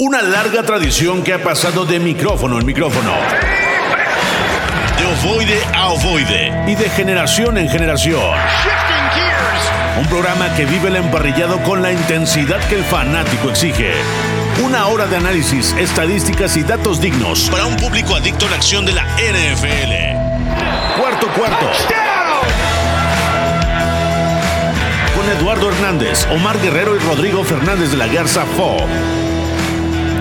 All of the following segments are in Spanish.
Una larga tradición que ha pasado de micrófono en micrófono. De ovoide a ovoide. Y de generación en generación. Un programa que vive el emparrillado con la intensidad que el fanático exige. Una hora de análisis, estadísticas y datos dignos para un público adicto a la acción de la NFL. Cuarto cuarto. Con Eduardo Hernández, Omar Guerrero y Rodrigo Fernández de la Garza Fo.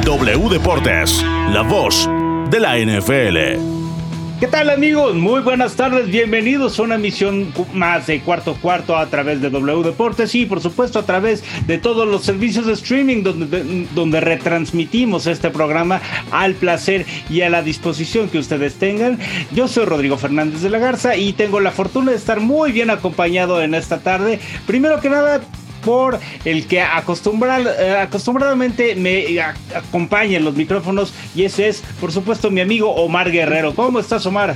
W Deportes, la voz de la NFL. ¿Qué tal amigos? Muy buenas tardes, bienvenidos a una emisión más de cuarto cuarto a través de W Deportes y por supuesto a través de todos los servicios de streaming donde, donde retransmitimos este programa al placer y a la disposición que ustedes tengan. Yo soy Rodrigo Fernández de la Garza y tengo la fortuna de estar muy bien acompañado en esta tarde. Primero que nada, el que acostumbrar, eh, acostumbradamente me acompaña en los micrófonos y ese es, por supuesto, mi amigo Omar Guerrero. ¿Cómo estás, Omar?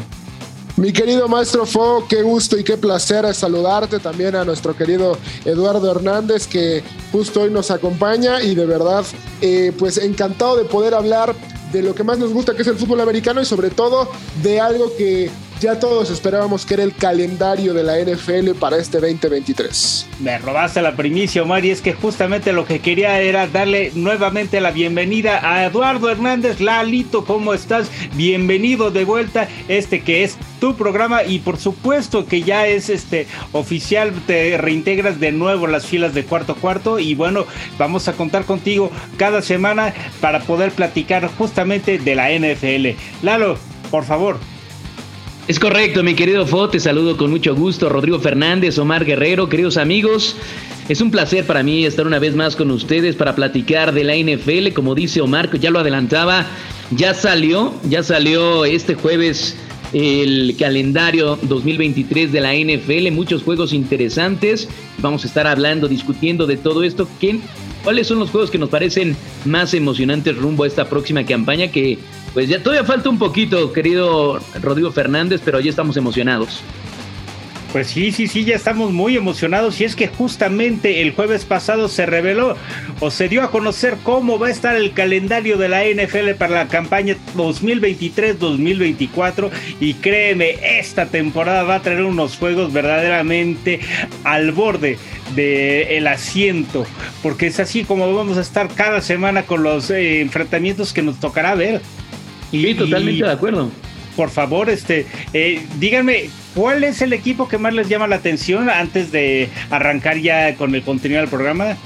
Mi querido maestro Fo, qué gusto y qué placer saludarte también a nuestro querido Eduardo Hernández que justo hoy nos acompaña y de verdad eh, pues encantado de poder hablar de lo que más nos gusta que es el fútbol americano y sobre todo de algo que ya todos esperábamos que era el calendario de la NFL para este 2023. Me robaste la primicia, Omar, y es que justamente lo que quería era darle nuevamente la bienvenida a Eduardo Hernández. Lalito, ¿cómo estás? Bienvenido de vuelta, este que es tu programa y por supuesto que ya es este oficial, te reintegras de nuevo las filas de cuarto cuarto y bueno, vamos a contar contigo cada semana para poder platicar justamente de la NFL. Lalo, por favor. Es correcto, mi querido Fo, te saludo con mucho gusto. Rodrigo Fernández, Omar Guerrero, queridos amigos. Es un placer para mí estar una vez más con ustedes para platicar de la NFL. Como dice Omar, que ya lo adelantaba, ya salió, ya salió este jueves el calendario 2023 de la NFL, muchos juegos interesantes. Vamos a estar hablando, discutiendo de todo esto. ¿Cuáles son los juegos que nos parecen más emocionantes rumbo a esta próxima campaña que pues ya todavía falta un poquito, querido Rodrigo Fernández, pero ya estamos emocionados. Pues sí, sí, sí, ya estamos muy emocionados y es que justamente el jueves pasado se reveló o se dio a conocer cómo va a estar el calendario de la NFL para la campaña 2023-2024 y créeme, esta temporada va a traer unos juegos verdaderamente al borde del asiento, porque es así como vamos a estar cada semana con los eh, enfrentamientos que nos tocará ver. Sí, totalmente de acuerdo. Por favor, este, eh, díganme, ¿cuál es el equipo que más les llama la atención antes de arrancar ya con el contenido del programa?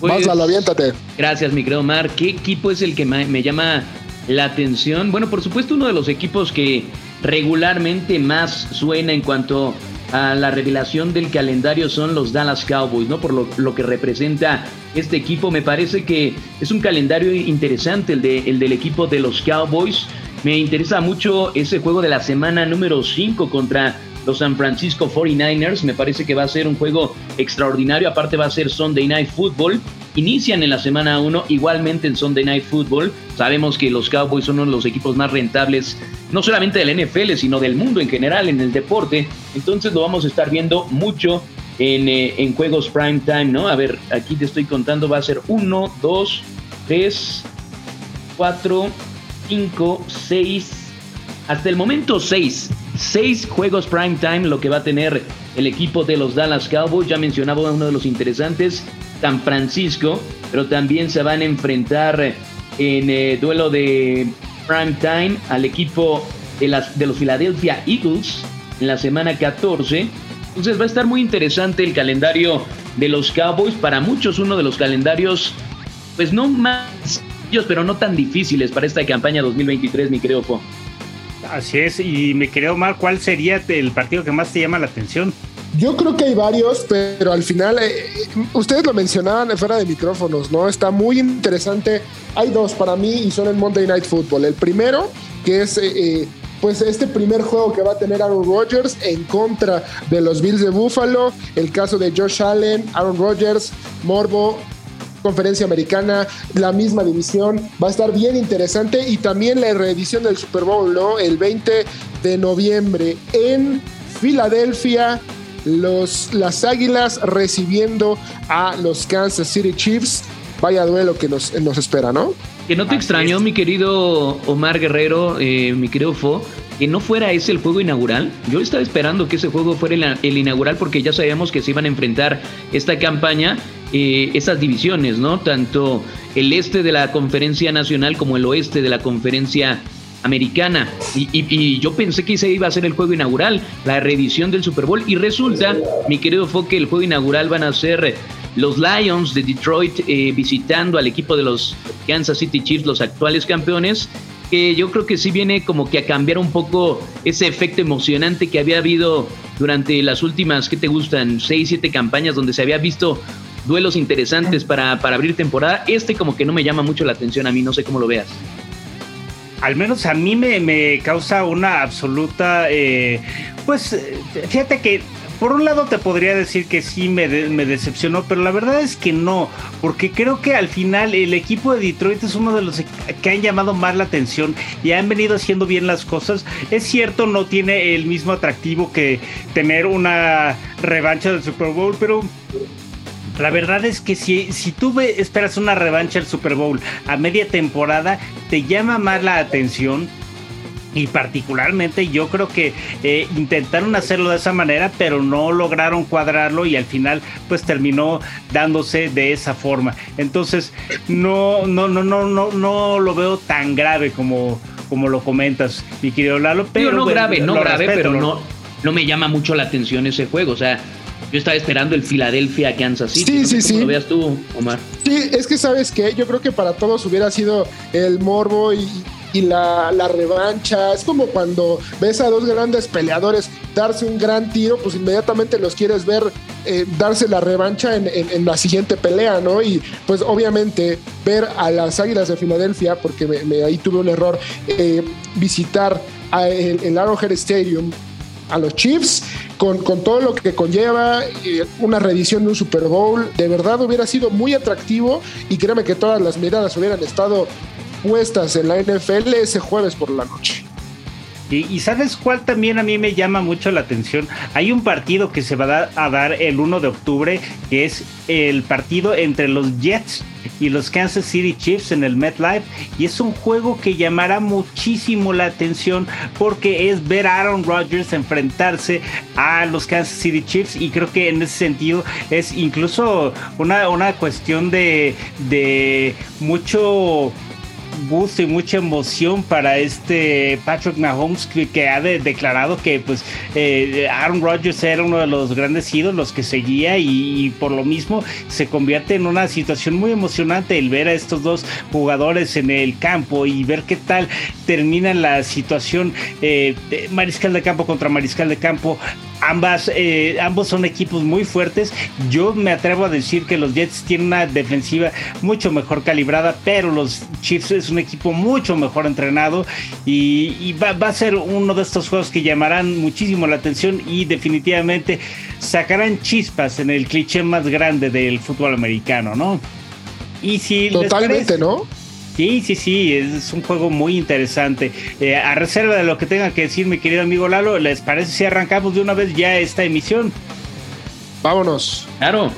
Pues, aviéntate. Gracias, mi querido Omar. ¿Qué equipo es el que me llama la atención? Bueno, por supuesto, uno de los equipos que regularmente más suena en cuanto a la revelación del calendario son los Dallas Cowboys, ¿no? Por lo, que representa este equipo. Me parece que es un calendario interesante el, de, el del equipo de los Cowboys. Me interesa mucho ese juego de la semana número 5 contra los San Francisco 49ers. Me parece que va a ser un juego extraordinario. Aparte va a ser Sunday Night Football. Inician en la semana 1 igualmente en Sunday Night Football. Sabemos que los Cowboys son uno de los equipos más rentables, no solamente del NFL, sino del mundo en general en el deporte. Entonces lo vamos a estar viendo mucho en, eh, en juegos prime time, ¿no? A ver, aquí te estoy contando, va a ser 1, 2, 3, 4, 5, 6, hasta el momento 6 seis juegos prime time, lo que va a tener el equipo de los Dallas Cowboys. Ya mencionaba uno de los interesantes, San Francisco, pero también se van a enfrentar en eh, duelo de prime time al equipo de, las, de los Philadelphia Eagles en la semana 14. Entonces va a estar muy interesante el calendario de los Cowboys. Para muchos uno de los calendarios, pues no más, pero no tan difíciles para esta campaña 2023, mi creo. Así es, y me quería Omar, ¿cuál sería el partido que más te llama la atención? Yo creo que hay varios, pero al final, eh, ustedes lo mencionaban fuera de micrófonos, ¿no? Está muy interesante. Hay dos para mí y son en Monday Night Football. El primero, que es eh, eh, pues este primer juego que va a tener Aaron Rodgers en contra de los Bills de Buffalo. El caso de Josh Allen, Aaron Rodgers, Morbo, conferencia americana, la misma división. Va a estar bien interesante y también la reedición del Super Bowl, ¿no? El 20 de noviembre en Filadelfia. Los, las Águilas recibiendo a los Kansas City Chiefs. vaya duelo que nos, nos espera, ¿no? Que no te extrañó, mi querido Omar Guerrero, eh, mi querido Fo, que no fuera ese el juego inaugural. Yo estaba esperando que ese juego fuera el, inaugural porque ya sabíamos que se iban a enfrentar esta campaña, eh, esas divisiones, ¿no? Tanto el este de la conferencia nacional como el oeste de la conferencia americana. Y, yo pensé que ese iba a ser el juego inaugural, la reedición del Super Bowl. Y resulta, mi querido Fo, que el juego inaugural van a ser los Lions de Detroit eh, visitando al equipo de los Kansas City Chiefs, los actuales campeones. Que yo creo que sí viene como que a cambiar un poco ese efecto emocionante que había habido durante las últimas, ¿qué te gustan? Seis, siete campañas donde se había visto duelos interesantes para, para abrir temporada. Este como que no me llama mucho la atención a mí, no sé cómo lo veas al menos a mí me, causa una absoluta, eh, pues fíjate que por un lado te podría decir que sí me, me, decepcionó, pero la verdad es que no, porque creo que al final el equipo de Detroit es uno de los que han llamado más la atención y han venido haciendo bien las cosas. Es cierto, no tiene el mismo atractivo que tener una revancha del Super Bowl, pero la verdad es que si, si tú esperas una revancha del Super Bowl a media temporada, te llama más la atención. Y particularmente yo creo que eh, intentaron hacerlo de esa manera, pero no lograron cuadrarlo y al final pues terminó dándose de esa forma. Entonces no, no, no, no, no, no lo veo tan grave como, como lo comentas, mi querido Lalo. Pero no grave, no grave, pero no, no me llama mucho la atención ese juego. O sea, yo estaba esperando el Philadelphia Kansas City. Sí, sí, sí. lo veas tú, Omar. Sí, es que sabes que yo creo que para todos hubiera sido el morbo y, la, revancha. Es como cuando ves a dos grandes peleadores darse un gran tiro, pues inmediatamente los quieres ver eh, darse la revancha en, la siguiente pelea, ¿no? Y pues obviamente ver a las Águilas de Filadelfia, porque me, ahí tuve un error, eh, visitar el, el Arrowhead Stadium a los Chiefs con, todo lo que conlleva eh, una reedición de un Super Bowl. De verdad hubiera sido muy atractivo y créeme que todas las miradas hubieran estado puestas en la NFL ese jueves por la noche. Y, sabes cuál también a mí me llama mucho la atención. Hay un partido que se va a dar, el 1 de octubre, que es el partido entre los Jets y los Kansas City Chiefs en el MetLife. Y es un juego que llamará muchísimo la atención porque es ver a Aaron Rodgers enfrentarse a los Kansas City Chiefs. Y creo que en ese sentido es incluso una, una cuestión de, de mucho gusto y mucha emoción para este Patrick Mahomes que, ha declarado que pues eh, Aaron Rodgers era uno de los grandes ídolos que seguía y, por lo mismo se convierte en una situación muy emocionante el ver a estos dos jugadores en el campo y ver qué tal termina la situación eh, mariscal de campo contra mariscal de campo ambas, eh, ambos son equipos muy fuertes. Yo me atrevo a decir que los Jets tienen una defensiva mucho mejor calibrada, pero los Chiefs es un equipo mucho mejor entrenado y, va, a ser uno de estos juegos que llamarán muchísimo la atención y definitivamente sacarán chispas en el cliché más grande del fútbol americano, ¿no? Y si Totalmente, ¿no? Sí, sí, sí, es un juego muy interesante. Eh, a reserva de lo que tenga que decir mi querido amigo Lalo, ¿les parece si arrancamos de una vez ya esta emisión? Vámonos. Claro.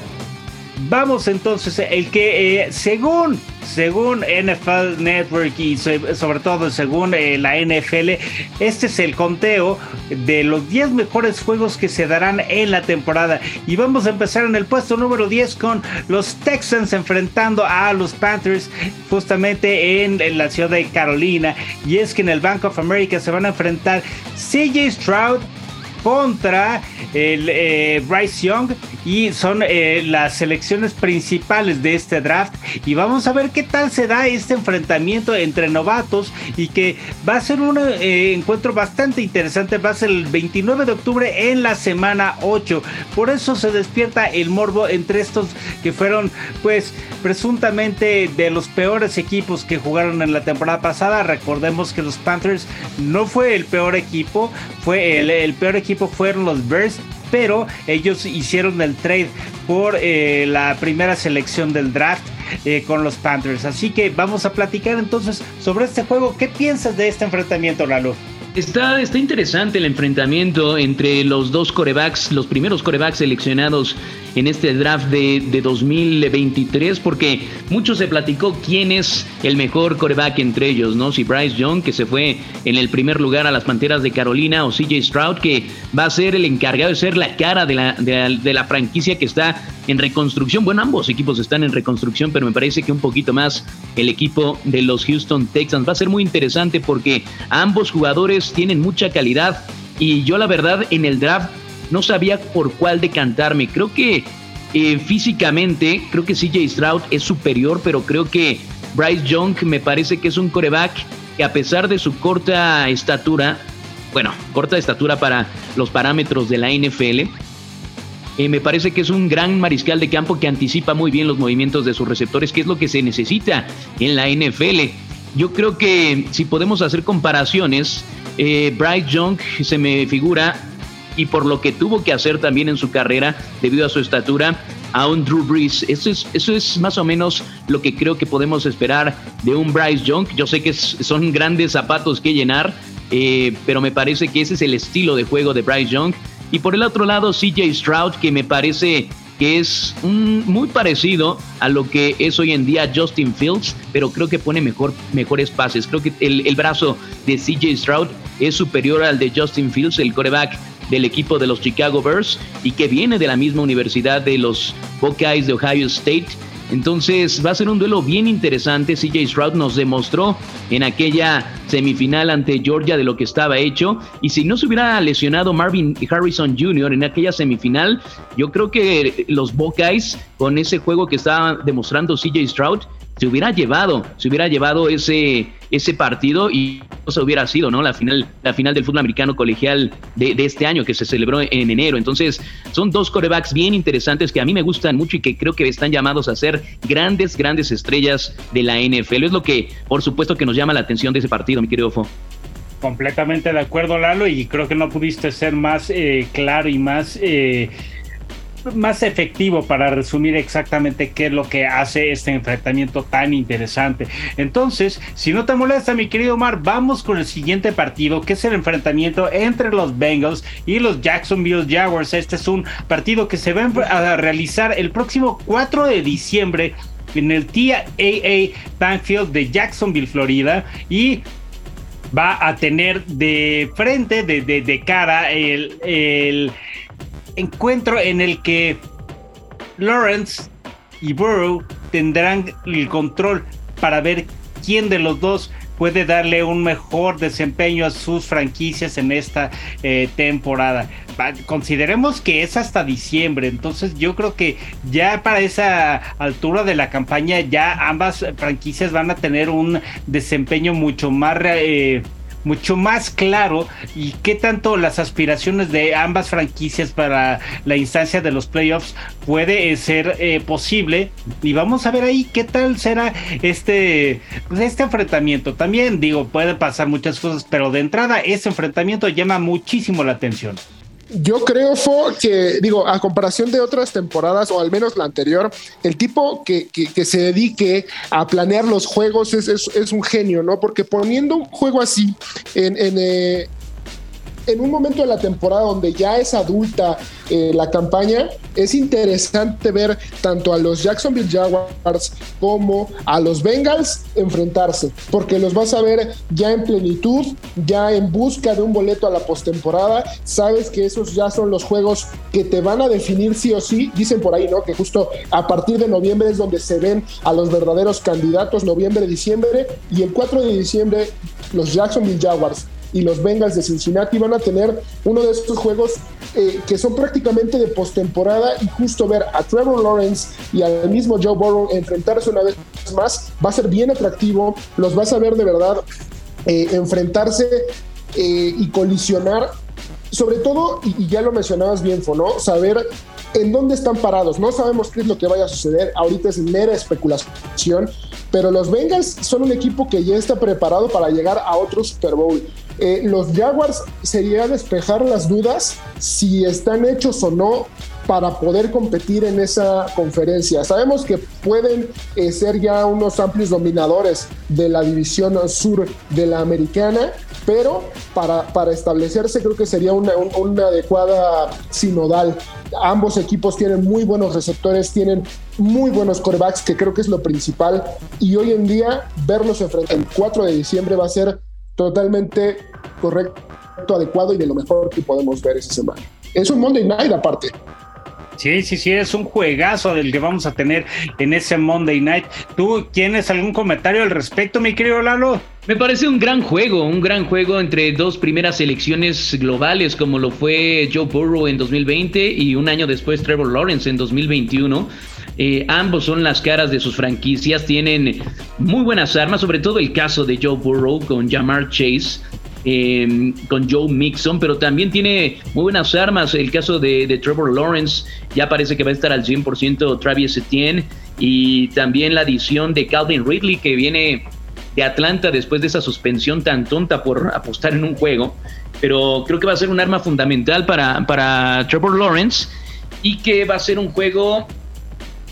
Vamos entonces, el que eh, según, según NFL Network y sobre todo según eh, la NFL, este es el conteo de los 10 mejores juegos que se darán en la temporada. Y vamos a empezar en el puesto número 10 con los Texans enfrentando a los Panthers justamente en, en la ciudad de Carolina. Y es que en el Bank of America se van a enfrentar CJ Stroud contra el eh, Bryce Young y son eh, las selecciones principales de este draft. Y vamos a ver qué tal se da este enfrentamiento entre novatos y que va a ser un eh, encuentro bastante interesante. Va a ser el 29 de octubre en la semana 8 por eso se despierta el morbo entre estos que fueron pues presuntamente de los peores equipos que jugaron en la temporada pasada. Recordemos que los Panthers no fue el peor equipo fue el, el peor equipo fueron los Bears, pero ellos hicieron el trade por eh, la primera selección del draft eh, con los Panthers. Así que vamos a platicar entonces sobre este juego. ¿Qué piensas de este enfrentamiento, Lalo? Está, está interesante el enfrentamiento entre los dos corebacks, los primeros corebacks seleccionados en este draft de, de 2023, porque mucho se platicó quién es el mejor coreback entre ellos, ¿no? Si Bryce Young, que se fue en el primer lugar a las Panteras de Carolina, o CJ Stroud, que va a ser el encargado de ser la cara de la, de la franquicia que está en reconstrucción. Bueno, ambos equipos están en reconstrucción, pero me parece que un poquito más el equipo de los Houston Texans. Va a ser muy interesante porque ambos jugadores tienen mucha calidad y yo la verdad en el draft no sabía por cuál decantarme. Creo que eh, físicamente, creo que CJ Stroud es superior, pero creo que Bryce Young me parece que es un coreback que a pesar de su corta estatura, bueno, corta estatura para los parámetros de la NFL, eh, me parece que es un gran mariscal de campo que anticipa muy bien los movimientos de sus receptores, que es lo que se necesita en la NFL. Yo creo que si podemos hacer comparaciones, eh, Bryce Young se me figura, y por lo que tuvo que hacer también en su carrera debido a su estatura, a un Drew Brees. Eso es, eso es más o menos lo que creo que podemos esperar de un Bryce Young. Yo sé que son grandes zapatos que llenar, eh, pero me parece que ese es el estilo de juego de Bryce Young y por el otro lado, CJ Stroud, que me parece que es muy parecido a lo que es hoy en día Justin Fields, pero creo que pone mejor, mejores pases. Creo que el, el brazo de CJ Stroud es superior al de Justin Fields, el coreback del equipo de los Chicago Bears y que viene de la misma universidad de los Buckeyes de Ohio State. Entonces va a ser un duelo bien interesante. CJ Stroud nos demostró en aquella semifinal ante Georgia de lo que estaba hecho. Y si no se hubiera lesionado Marvin Harrison Jr. en aquella semifinal, yo creo que los Buckeyes, con ese juego que estaba demostrando CJ Stroud, se hubiera llevado, se hubiera llevado ese, ese partido y se hubiera sido, ¿no? La final, la final del fútbol americano colegial de, este año que se celebró en enero. Entonces, son dos corebacks bien interesantes que a mí me gustan mucho y que creo que están llamados a ser grandes, grandes estrellas de la NFL. Es lo que, por supuesto, que nos llama la atención de ese partido, mi querido Fo. Completamente de acuerdo, Lalo, y creo que no pudiste ser más eh, claro y más eh, más efectivo para resumir exactamente qué es lo que hace este enfrentamiento tan interesante. Entonces, si no te molesta, mi querido Omar, vamos con el siguiente partido, que es el enfrentamiento entre los Bengals y los Jacksonville Jaguars. Este es un partido que se va a realizar el próximo 4 de diciembre en el TAA Bankfield de Jacksonville, Florida. Y va a tener de frente, de, de, cara, el, el encuentro en el que Lawrence y Burrow tendrán el control para ver quién de los dos puede darle un mejor desempeño a sus franquicias en esta eh, temporada. Consideremos que es hasta diciembre, entonces yo creo que ya para esa altura de la campaña ya ambas franquicias van a tener un desempeño mucho más... Eh, mucho más claro y qué tanto las aspiraciones de ambas franquicias para la instancia de los playoffs puede ser eh, posible. Y vamos a ver ahí qué tal será este pues, este enfrentamiento. También digo puede pasar muchas cosas pero de entrada ese enfrentamiento llama muchísimo la atención yo creo, Fo, que, digo, a comparación de otras temporadas, o al menos la anterior, el tipo que, que, se dedique a planear los juegos es, es, un genio, ¿no? Porque poniendo un juego así en, en, eh, en un momento de la temporada donde ya es adulta eh, la campaña, es interesante ver tanto a los Jacksonville Jaguars como a los Bengals enfrentarse, porque los vas a ver ya en plenitud, ya en busca de un boleto a la postemporada. Sabes que esos ya son los juegos que te van a definir sí o sí. Dicen por ahí, ¿no? Que justo a partir de noviembre es donde se ven a los verdaderos candidatos, noviembre, diciembre, y el 4 de diciembre los Jacksonville Jaguars y los Bengals de Cincinnati van a tener uno de estos juegos eh, que son prácticamente de postemporada y justo ver a Trevor Lawrence y al mismo Joe Burrow enfrentarse una vez más va a ser bien atractivo, los vas a ver de verdad eh, enfrentarse eh, y colisionar sobre todo, y, ya lo mencionabas bien, ¿no? Saber en dónde están parados. No sabemos qué es lo que vaya a suceder. Ahorita es mera especulación. Pero los Bengals son un equipo que ya está preparado para llegar a otro Super Bowl. Eh, los Jaguars sería despejar las dudas si están hechos o no para poder competir en esa conferencia. Sabemos que pueden eh, ser ya unos amplios dominadores de la división sur de la americana, pero para, para establecerse creo que sería una, una adecuada sinodal. Ambos equipos tienen muy buenos receptores, tienen muy buenos corebacks, que creo que es lo principal, y hoy en día verlos enfrentar el 4 de diciembre va a ser totalmente correcto, adecuado y de lo mejor que podemos ver esa semana. Es un Monday Night aparte. Sí, sí, sí, es un juegazo del que vamos a tener en ese Monday Night. ¿Tú tienes algún comentario al respecto, mi querido Lalo? Me parece un gran juego, un gran juego entre dos primeras selecciones globales como lo fue Joe Burrow en 2020 y un año después Trevor Lawrence en 2021. Eh, ambos son las caras de sus franquicias, tienen muy buenas armas, sobre todo el caso de Joe Burrow con Jamar Chase, Em, con Joe Mixon, pero también tiene muy buenas armas. El caso de, Trevor Lawrence ya parece que va a estar al 100% Travis Etienne y también la adición de Calvin Ridley que viene de Atlanta después de esa suspensión tan tonta por apostar en un juego. Pero creo que va a ser un arma fundamental para, para Trevor Lawrence y que va a ser un juego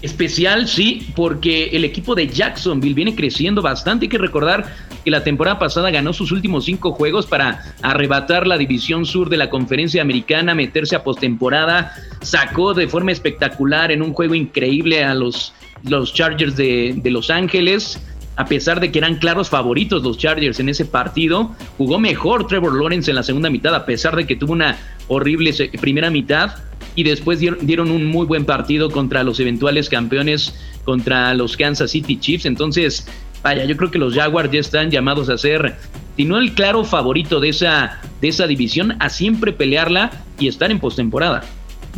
especial, sí, porque el equipo de Jacksonville viene creciendo bastante. Hay que recordar que la temporada pasada ganó sus últimos cinco juegos para arrebatar la división sur de la conferencia americana, meterse a postemporada, sacó de forma espectacular en un juego increíble a los, los Chargers de, de Los Ángeles. A pesar de que eran claros favoritos los Chargers en ese partido, jugó mejor Trevor Lawrence en la segunda mitad, a pesar de que tuvo una horrible primera mitad y después dieron, un muy buen partido contra los eventuales campeones, contra los Kansas City Chiefs. Entonces, vaya, yo creo que los Jaguars ya están llamados a ser, si no el claro favorito de esa, de esa división, a siempre pelearla y estar en postemporada.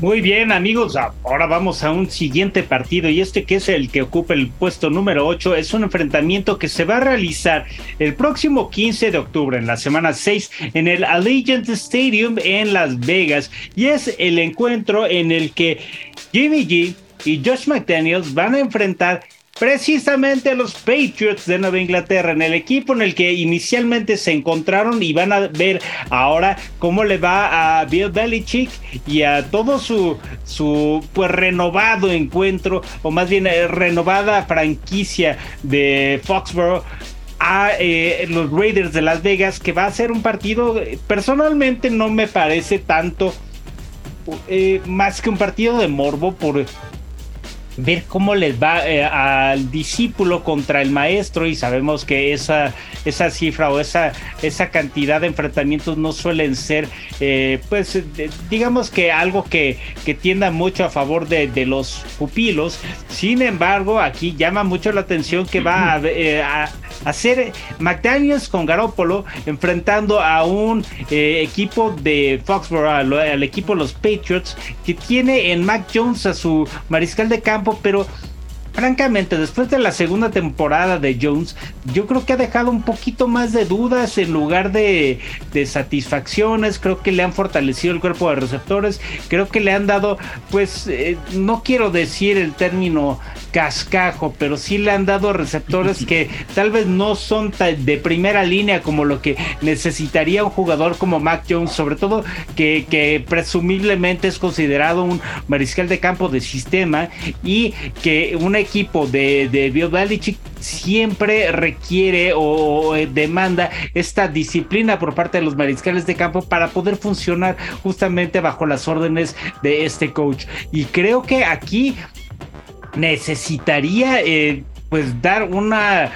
Muy bien, amigos. Ahora vamos a un siguiente partido y este que es el que ocupa el puesto número 8 es un enfrentamiento que se va a realizar el próximo 15 de octubre, en la semana 6, en el Allegiant Stadium en Las Vegas. Y es el encuentro en el que Jimmy G y Josh McDaniels van a enfrentar precisamente los Patriots de Nueva Inglaterra, en el equipo en el que inicialmente se encontraron y van a ver ahora cómo le va a Bill Belichick y a todo su, su pues renovado encuentro, o más bien eh, renovada franquicia de Foxborough a eh, los Raiders de Las Vegas, que va a ser un partido, personalmente no me parece tanto eh, más que un partido de morbo por ver cómo les va eh, al discípulo contra el maestro y sabemos que esa, esa cifra o esa, esa cantidad de enfrentamientos no suelen ser eh, pues digamos que algo que, que, tienda mucho a favor de, de, los pupilos. Sin embargo aquí llama mucho la atención que va a, eh, hacer McDaniels con Garoppolo enfrentando a un equipo de Foxborough al, al equipo de los Patriots que tiene en Mac Jones a su mariscal de campo pero francamente, después de la segunda temporada de Jones, yo creo que ha dejado un poquito más de dudas en lugar de, satisfacciones. Creo que le han fortalecido el cuerpo de receptores. Creo que le han dado, pues, eh, no quiero decir el término cascajo, pero sí le han dado receptores que tal vez no son de primera línea como lo que necesitaría un jugador como Mac Jones, sobre todo que, que presumiblemente es considerado un mariscal de campo de sistema y que un equipo de, de Bill Belichick siempre requiere o demanda esta disciplina por parte de los mariscales de campo para poder funcionar justamente bajo las órdenes de este coach. Y creo que aquí necesitaría eh, pues dar una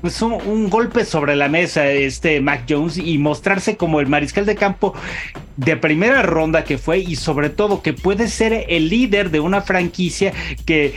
pues un, golpe sobre la mesa este Mac Jones y mostrarse como el mariscal de campo de primera ronda que fue y sobre todo que puede ser el líder de una franquicia que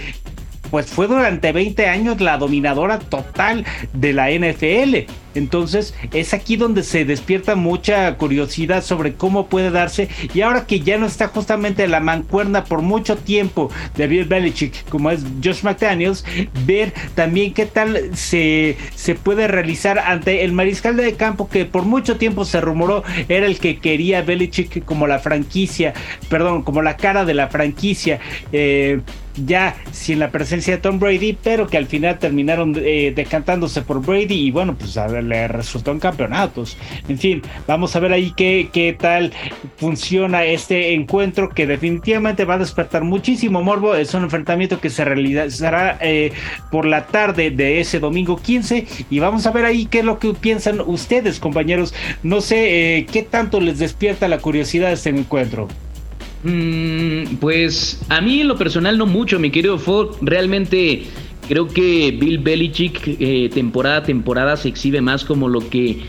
pues fue durante 20 años la dominadora total de la NFL. Entonces es aquí donde se despierta mucha curiosidad sobre cómo puede darse y ahora que ya no está justamente la mancuerna por mucho tiempo de Bill Belichick como es Josh McDaniels, ver también qué tal se, se puede realizar ante el mariscal de campo que por mucho tiempo se rumoró era el que quería Belichick como la franquicia, perdón, como la cara de la franquicia. Eh, ya sin la presencia de Tom Brady, pero que al final terminaron eh, decantándose por Brady y bueno, pues a le resultó en campeonatos. En fin, vamos a ver ahí qué, qué tal funciona este encuentro que definitivamente va a despertar muchísimo morbo. Es un enfrentamiento que se realizará eh, por la tarde de ese domingo 15 y vamos a ver ahí qué es lo que piensan ustedes, compañeros. No sé eh, qué tanto les despierta la curiosidad este encuentro. Mm, pues a mí en lo personal no mucho, mi querido Ford. Realmente creo que Bill Belichick eh, temporada a temporada se exhibe más como lo que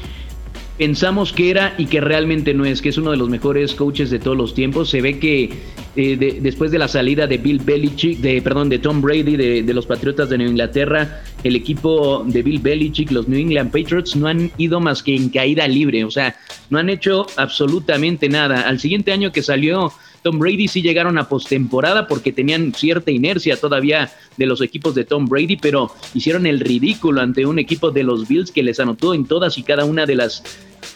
pensamos que era y que realmente no es, que es uno de los mejores coaches de todos los tiempos. Se ve que eh, después de la salida de Bill Belichick, de, perdón, de Tom Brady de, de, los Patriotas de Nueva Inglaterra, el equipo de Bill Belichick, los New England Patriots, no han ido más que en caída libre, o sea, no han hecho absolutamente nada. Al siguiente año que salió Tom Brady sí llegaron a postemporada porque tenían cierta inercia todavía de los equipos de Tom Brady, pero hicieron el ridículo ante un equipo de los Bills que les anotó en todas y cada una de las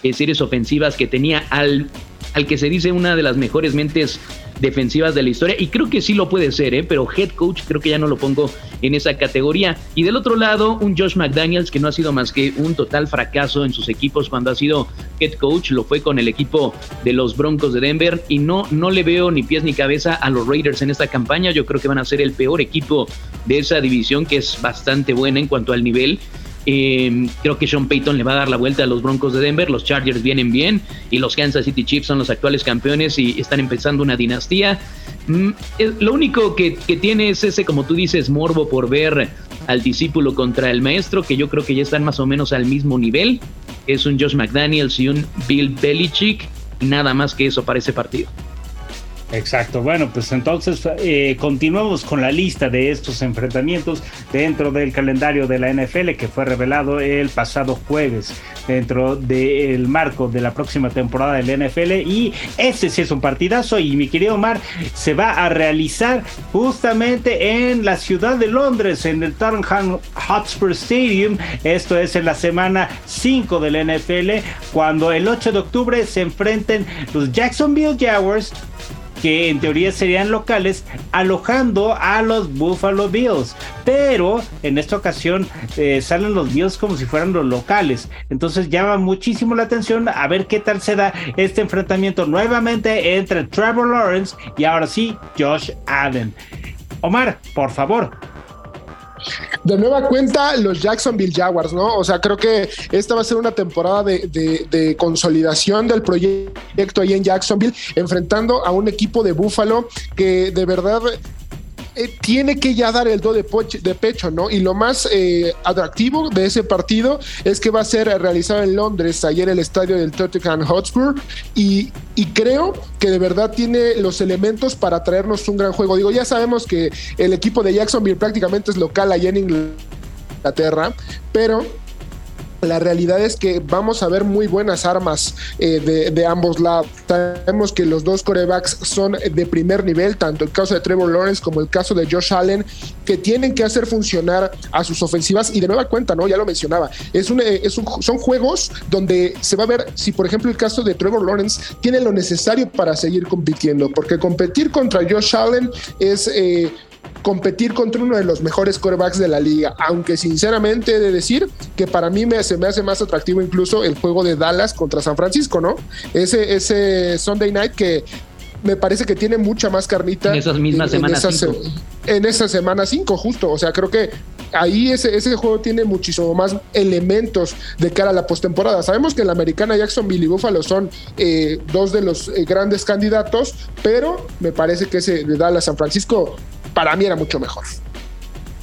eh, series ofensivas que tenía al, al que se dice una de las mejores mentes defensivas de la historia. Y creo que sí lo puede ser, ¿eh? pero head coach creo que ya no lo pongo en esa categoría. Y del otro lado, un Josh McDaniels que no ha sido más que un total fracaso en sus equipos cuando ha sido head coach. Lo fue con el equipo de los Broncos de Denver. Y no, no le veo ni pies ni cabeza a los Raiders en esta campaña. Yo creo que van a ser el peor equipo de esa división, que es bastante buena en cuanto al nivel. Eh, creo que Sean Payton le va a dar la vuelta a los Broncos de Denver. Los Chargers vienen bien y los Kansas City Chiefs son los actuales campeones y están empezando una dinastía. Mm, lo único que, que, tiene es ese, como tú dices, morbo por ver al discípulo contra el maestro, que yo creo que ya están más o menos al mismo nivel. Es un Josh McDaniels y un Bill Belichick. Nada más que eso para ese partido. Exacto, bueno, pues entonces eh, continuamos con la lista de estos enfrentamientos dentro del calendario de la NFL que fue revelado el pasado jueves dentro del marco de la próxima temporada del NFL y ese sí es un partidazo y mi querido Omar se va a realizar justamente en la ciudad de Londres en el Tottenham Hotspur Stadium, esto es en la semana 5 del NFL cuando el 8 de octubre se enfrenten los Jacksonville Jaguars que en teoría serían locales, alojando a los Buffalo Bills. Pero en esta ocasión eh, salen los Bills como si fueran los locales. Entonces llama muchísimo la atención a ver qué tal se da este enfrentamiento nuevamente entre Trevor Lawrence y ahora sí Josh Allen. Omar, por favor, de nueva cuenta los Jacksonville Jaguars, ¿no? O sea, creo que esta va a ser una temporada de, consolidación del proyecto ahí en Jacksonville, enfrentando a un equipo de Buffalo que de verdad eh, tiene que ya dar el do de, pecho, ¿no? Y lo más eh, atractivo de ese partido es que va a ser realizado en Londres, ayer el estadio del Tottenham Hotspur, y, y creo que de verdad tiene los elementos para traernos un gran juego. Digo, ya sabemos que el equipo de Jacksonville prácticamente es local allá en Inglaterra, pero la realidad es que vamos a ver muy buenas armas eh, de, ambos lados. Sabemos que los dos corebacks son de primer nivel, tanto el caso de Trevor Lawrence como el caso de Josh Allen, que tienen que hacer funcionar a sus ofensivas. Y de nueva cuenta, ¿no? Ya lo mencionaba. Es un, eh, es un, son juegos donde se va a ver si, por ejemplo, el caso de Trevor Lawrence tiene lo necesario para seguir compitiendo, porque competir contra Josh Allen es... Eh, competir contra uno de los mejores quarterbacks de la liga, aunque sinceramente he de decir que para mí me, se me hace más atractivo incluso el juego de Dallas contra San Francisco, ¿no? Ese, ese Sunday night que me parece que tiene mucha más carnita. En esas mismas semanas. En esa semana 5, justo. O sea, creo que ahí ese, ese juego tiene muchísimo más elementos de cara a la postemporada. Sabemos que la americana Jacksonville y Buffalo son eh, dos de los eh, grandes candidatos, pero me parece que ese de Dallas San Francisco para mí era mucho mejor.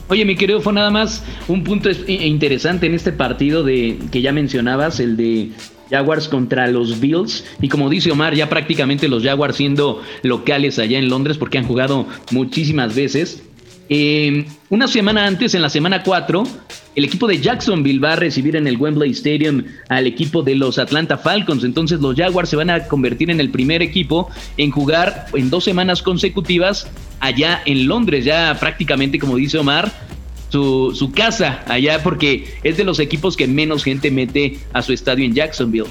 Oye, mi querido, fue nada más un punto interesante en este partido de que ya mencionabas, el de Jaguars contra los Bills. Y como dice Omar, ya prácticamente los Jaguars siendo locales allá en Londres porque han jugado muchísimas veces. Eh, una semana antes, en la semana 4, el equipo de Jacksonville va a recibir en el Wembley Stadium al equipo de los Atlanta Falcons. Entonces los Jaguars se van a convertir en el primer equipo en jugar en dos semanas consecutivas allá en Londres, ya prácticamente como dice Omar, su, su casa allá porque es de los equipos que menos gente mete a su estadio en Jacksonville.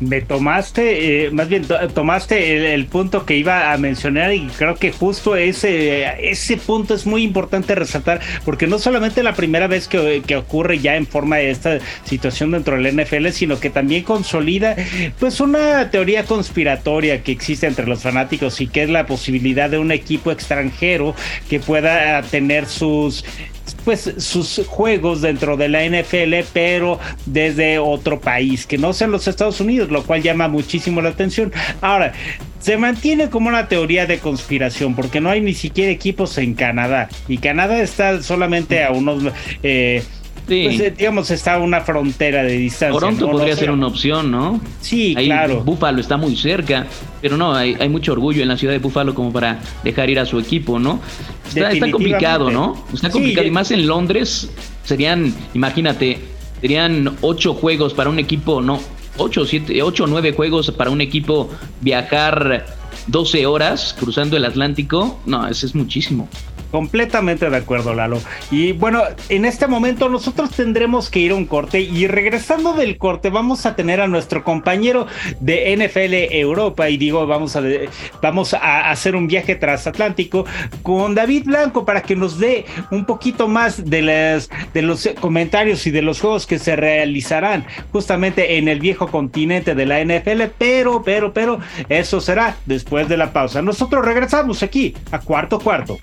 Me tomaste, eh, más bien tomaste el, punto que iba a mencionar y creo que justo ese, ese punto es muy importante resaltar porque no solamente la primera vez que, que ocurre ya en forma de esta situación dentro del NFL, sino que también consolida pues una teoría conspiratoria que existe entre los fanáticos y que es la posibilidad de un equipo extranjero que pueda tener sus pues sus juegos dentro de la NFL, pero desde otro país, que no sean los Estados Unidos, lo cual llama muchísimo la atención. Ahora, se mantiene como una teoría de conspiración, porque no hay ni siquiera equipos en Canadá, y Canadá está solamente a unos... Eh, pues, digamos, está a una frontera de distancia. Toronto podría ser una opción, ¿no? Sí, claro. Búfalo está muy cerca, pero no, hay, hay, mucho orgullo en la ciudad de Búfalo como para dejar ir a su equipo, ¿no? Está, está complicado, ¿no? Está complicado. y más en Londres serían, imagínate, serían ocho juegos para un equipo, no, ocho, siete, ocho o nueve juegos para un equipo viajar 12 horas cruzando el Atlántico. No, eso es muchísimo. Completamente de acuerdo, Lalo. Y bueno, en este momento nosotros tendremos que ir a un corte y regresando del corte vamos a tener a nuestro compañero de NFL Europa y digo, vamos a, vamos a hacer un viaje transatlántico con David Blanco para que nos dé un poquito más de, las, de los comentarios y de los juegos que se realizarán justamente en el viejo continente de la NFL, pero, pero, pero, eso será después de la pausa. Nosotros regresamos aquí a cuarto cuarto.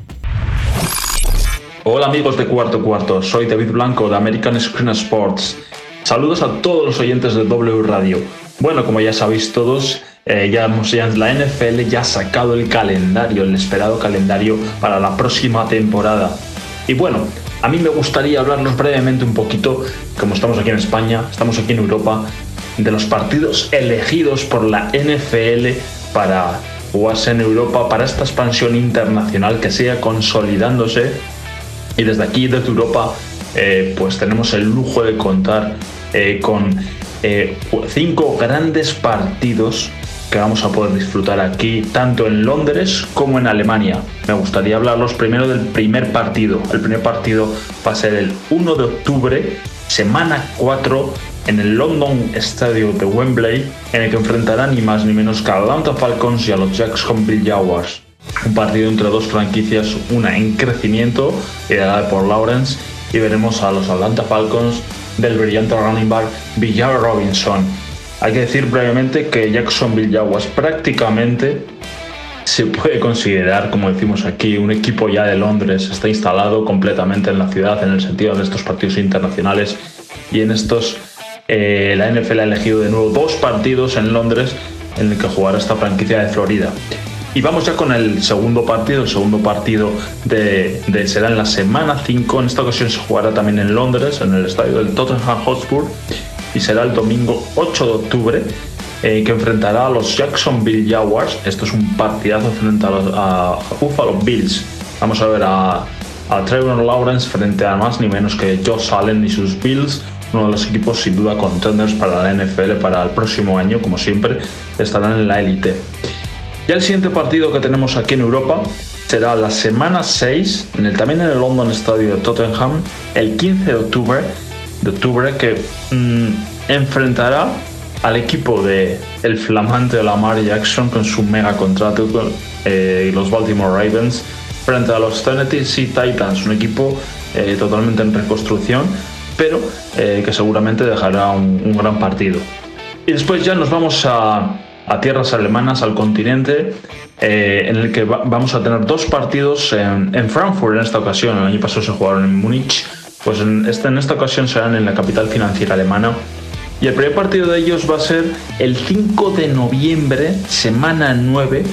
Hola amigos de Cuarto Cuarto, soy David Blanco de American Screen Sports. Saludos a todos los oyentes de W Radio. Bueno, como ya sabéis todos, eh, ya, ya la NFL ya ha sacado el calendario, el esperado calendario para la próxima temporada. Y bueno, a mí me gustaría hablarnos brevemente un poquito, como estamos aquí en España, estamos aquí en Europa, de los partidos elegidos por la NFL para jugarse en Europa, para esta expansión internacional que siga consolidándose y desde aquí, desde Europa, eh, pues tenemos el lujo de contar eh, con eh, cinco grandes partidos que vamos a poder disfrutar aquí, tanto en Londres como en Alemania. Me gustaría hablarlos primero del primer partido. El primer partido va a ser el 1 de octubre, semana 4, en el London Stadium de Wembley, en el que enfrentarán ni más ni menos que a Atlanta Falcons y a los Jacksonville Jaguars un partido entre dos franquicias, una en crecimiento, liderada por Lawrence, y veremos a los Atlanta Falcons del brillante running back Villar Robinson. Hay que decir brevemente que Jacksonville Jaguars prácticamente se puede considerar, como decimos aquí, un equipo ya de Londres, está instalado completamente en la ciudad en el sentido de estos partidos internacionales y en estos eh, la NFL ha elegido de nuevo dos partidos en Londres en el que jugará esta franquicia de Florida. Y vamos ya con el segundo partido. El segundo partido de, será en la semana 5. En esta ocasión se jugará también en Londres, en el estadio del Tottenham Hotspur. Y será el domingo 8 de octubre, eh, que enfrentará a los Jacksonville Jaguars. Esto es un partidazo frente a, los, a Buffalo Bills. Vamos a ver a, a Trevor Lawrence frente a más ni menos que Josh Allen y sus Bills uno de los equipos sin duda contenders para la NFL para el próximo año, como siempre, estarán en la élite. Ya el siguiente partido que tenemos aquí en Europa será la semana 6, en el, también en el London Stadium de Tottenham, el 15 de octubre, de octubre que mm, enfrentará al equipo de el flamante Lamar Jackson con su mega contrato eh, y los Baltimore Ravens frente a los Tennessee Titans, un equipo eh, totalmente en reconstrucción, pero eh, que seguramente dejará un gran partido. Y después ya nos vamos a, a tierras alemanas, al continente, eh, en el que vamos a tener dos partidos en, Frankfurt en esta ocasión. El año pasado se jugaron en Múnich, pues en, este, en esta ocasión serán en la capital financiera alemana. Y el primer partido de ellos va a ser el 5 de noviembre, semana 9,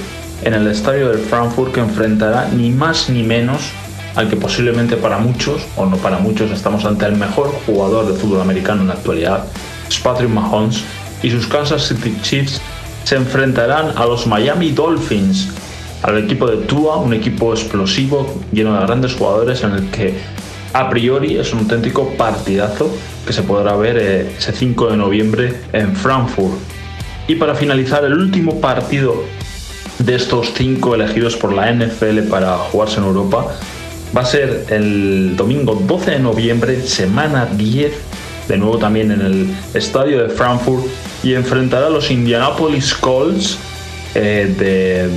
en el estadio del Frankfurt, que enfrentará ni más ni menos al que posiblemente para muchos, o no para muchos, estamos ante el mejor jugador de fútbol americano en la actualidad, es Patrick Mahomes, y sus Kansas City Chiefs se enfrentarán a los Miami Dolphins, al equipo de Tua, un equipo explosivo, lleno de grandes jugadores en el que a priori es un auténtico partidazo que se podrá ver eh, ese 5 de noviembre en Frankfurt. Y para finalizar, el último partido de estos cinco elegidos por la NFL para jugarse en Europa va a ser el domingo 12 de noviembre, semana 10, de nuevo también en el estadio de Frankfurt y enfrentará a los Indianapolis Colts eh, de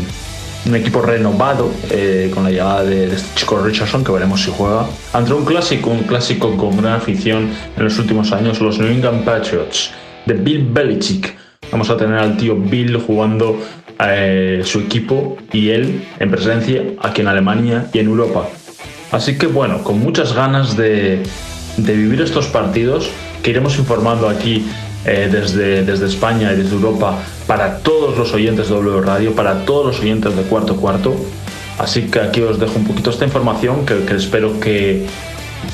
un equipo renovado eh, con la llegada de, este chico Richardson, que veremos si juega, ante un clásico, un clásico con gran afición en los últimos años, los New England Patriots de Bill Belichick. Vamos a tener al tío Bill jugando eh, su equipo y él en presencia aquí en Alemania y en Europa. Así que bueno, con muchas ganas de, de vivir estos partidos que iremos informando aquí eh, desde, desde España y desde Europa para todos los oyentes de W Radio, para todos los oyentes de Cuarto Cuarto. Así que aquí os dejo un poquito esta información que, espero que,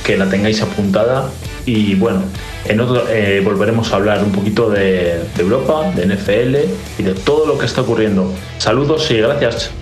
que, la tengáis apuntada. Y bueno, en otro, eh, volveremos a hablar un poquito de, de Europa, de NFL y de todo lo que está ocurriendo. Saludos y gracias.